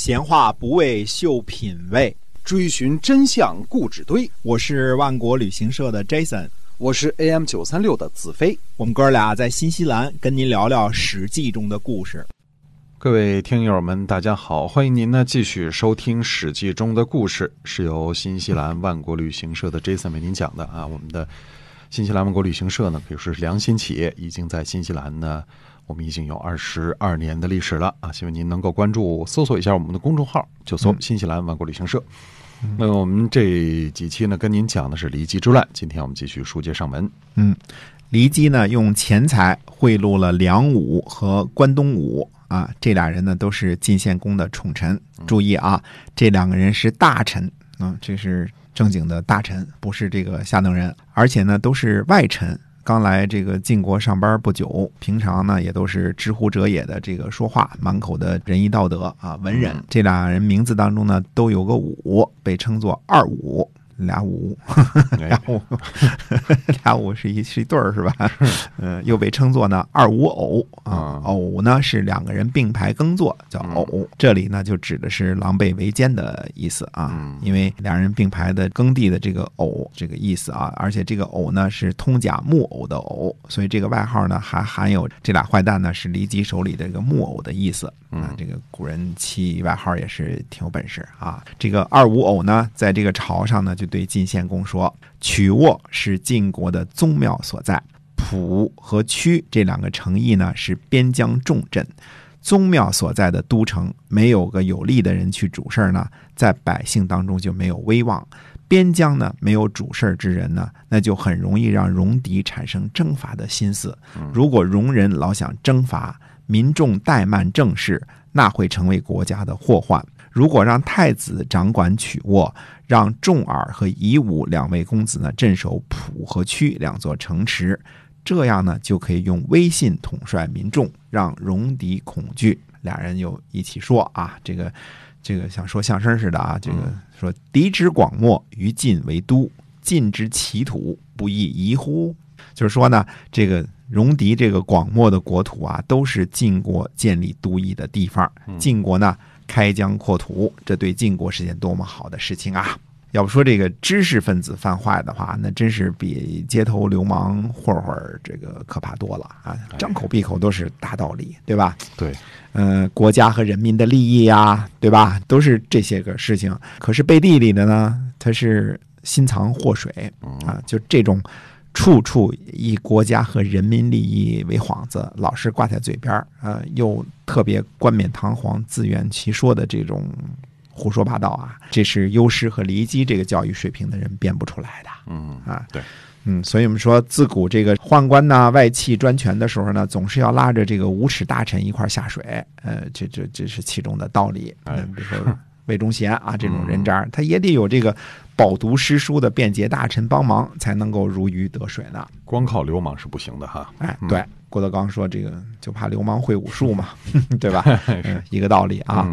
闲话不为秀品味，追寻真相故纸堆。我是万国旅行社的 Jason，我是 AM 九三六的子飞。我们哥俩在新西兰跟您聊聊《史记》中的故事。各位听友们，大家好，欢迎您呢继续收听《史记》中的故事，是由新西兰万国旅行社的 Jason 为您讲的啊。我们的新西兰万国旅行社呢，可以说是良心企业，已经在新西兰呢。我们已经有二十二年的历史了啊！希望您能够关注、搜索一下我们的公众号，就搜“新西兰万国旅行社”。那么我们这几期呢，跟您讲的是骊姬之乱。今天我们继续书接上文。嗯，骊姬呢用钱财贿赂了梁武和关东武啊，这俩人呢都是晋献公的宠臣。注意啊，这两个人是大臣啊，这是正经的大臣，不是这个下等人，而且呢都是外臣。刚来这个晋国上班不久，平常呢也都是知乎者也的这个说话，满口的仁义道德啊，文人。这俩人名字当中呢都有个武，被称作二武。俩五，俩五，俩五是一是一对儿是吧？嗯，又被称作呢二五偶啊，偶呢是两个人并排耕作叫偶，这里呢就指的是狼狈为奸的意思啊，因为两人并排的耕地的这个偶这个意思啊，而且这个偶呢是通假木偶的偶，所以这个外号呢还含有这俩坏蛋呢是骊姬手里的这个木偶的意思啊，这个古人起外号也是挺有本事啊，这个二五偶呢在这个朝上呢就。对晋献公说：“曲沃是晋国的宗庙所在，蒲和曲这两个城邑呢是边疆重镇。宗庙所在的都城，没有个有力的人去主事儿呢，在百姓当中就没有威望。边疆呢没有主事儿之人呢，那就很容易让戎狄产生征伐的心思。如果戎人老想征伐，民众怠慢政事，那会成为国家的祸患。如果让太子掌管曲沃。”让重耳和夷吾两位公子呢镇守蒲和曲两座城池，这样呢就可以用威信统帅民众，让戎狄恐惧。俩人又一起说啊，这个这个像说相声似的啊，这个说敌之广漠，于晋为都，晋之其土，不亦夷乎？就是说呢，这个戎狄这个广漠的国土啊，都是晋国建立都邑的地方。晋国呢？开疆扩土，这对晋国是件多么好的事情啊！要不说这个知识分子犯坏的话，那真是比街头流氓混混这个可怕多了啊！张口闭口都是大道理，对吧？对，嗯，国家和人民的利益呀，对吧？都是这些个事情。可是背地里的呢，他是心藏祸水啊！就这种。处处以国家和人民利益为幌子，老是挂在嘴边儿，呃，又特别冠冕堂皇、自圆其说的这种胡说八道啊，这是优师和骊姬这个教育水平的人编不出来的。嗯啊，对，嗯，所以我们说，自古这个宦官呐、外戚专权的时候呢，总是要拉着这个无耻大臣一块下水，呃，这这这是其中的道理。嗯，比如说魏忠贤啊这种人渣，他也得有这个。饱读诗书的便捷大臣帮忙，才能够如鱼得水呢。光靠流氓是不行的哈。哎，对，郭德纲说这个就怕流氓会武术嘛，对吧？一个道理啊。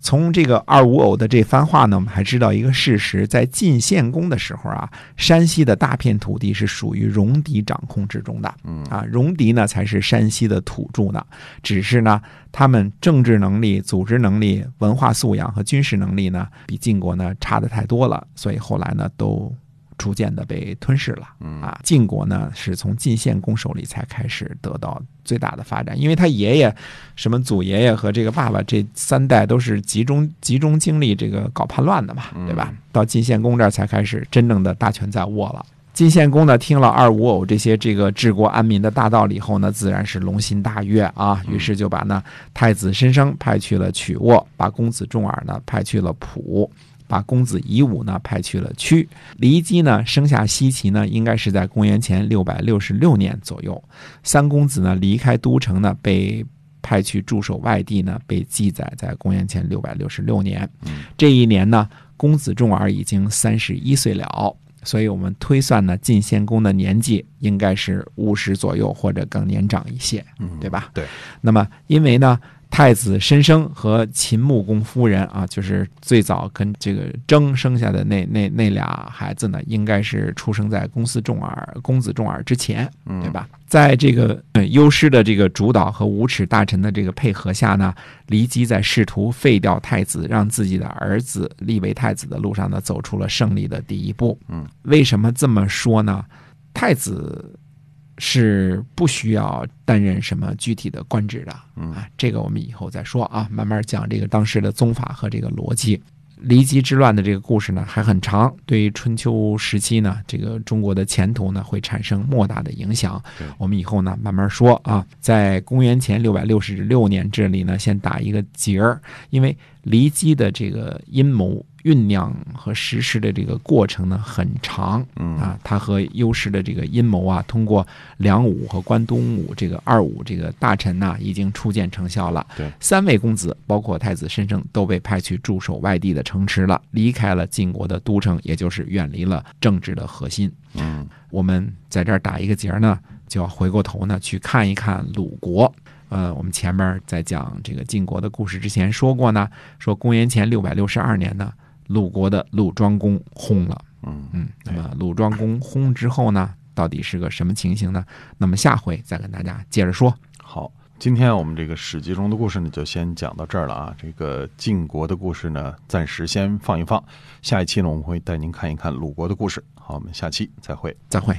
从这个二五偶的这番话呢，我们还知道一个事实：在晋献公的时候啊，山西的大片土地是属于戎狄掌控之中的。嗯啊，戎狄呢才是山西的土著呢。只是呢，他们政治能力、组织能力、文化素养和军事能力呢，比晋国呢差的太多了。所以后来呢，都。逐渐的被吞噬了，啊，晋国呢是从晋献公手里才开始得到最大的发展，因为他爷爷、什么祖爷爷和这个爸爸这三代都是集中集中精力这个搞叛乱的嘛，对吧？到晋献公这儿才开始真正的大权在握了。晋献公呢听了二五偶这些这个治国安民的大道理后呢，自然是龙心大悦啊，于是就把呢太子申生派去了曲沃，把公子重耳呢派去了蒲。把公子夷吾呢派去了曲，骊姬呢生下西岐呢，应该是在公元前六百六十六年左右。三公子呢离开都城呢，被派去驻守外地呢，被记载在公元前六百六十六年。这一年呢，公子重耳已经三十一岁了，所以我们推算呢，晋献公的年纪应该是五十左右或者更年长一些，对吧？对。那么因为呢。太子申生和秦穆公夫人啊，就是最早跟这个征生下的那那那俩孩子呢，应该是出生在公司重耳公子重耳之前，对吧？在这个呃优师的这个主导和无耻大臣的这个配合下呢，骊姬在试图废掉太子，让自己的儿子立为太子的路上呢，走出了胜利的第一步。嗯，为什么这么说呢？太子是不需要担任什么具体的官职的。嗯啊，这个我们以后再说啊，慢慢讲这个当时的宗法和这个逻辑。骊姬之乱的这个故事呢还很长，对于春秋时期呢，这个中国的前途呢会产生莫大的影响。我们以后呢慢慢说啊。在公元前六百六十六年这里呢，先打一个结儿，因为骊姬的这个阴谋酝酿和实施的这个过程呢很长，嗯啊，他和优势的这个阴谋啊，通过梁武和关东武这个二武这个大臣呐、已经初见成效了。对，三位公子，包括太子申生，都被派去驻守外地的城池了，离开了晋国的都城，也就是远离了政治的核心。嗯我们在这儿打一个结儿呢，就要回过头呢去看一看鲁国。呃，我们前面在讲这个晋国的故事之前说过呢，说公元前六百六十二年呢，鲁国的鲁庄公薨了。嗯嗯，那么鲁庄公薨之后呢，到底是个什么情形呢？那么下回再跟大家接着说。好，今天我们这个史记中的故事呢，就先讲到这儿了啊。这个晋国的故事呢，暂时先放一放。下一期呢，我们会带您看一看鲁国的故事。好，我们下期再会。再会。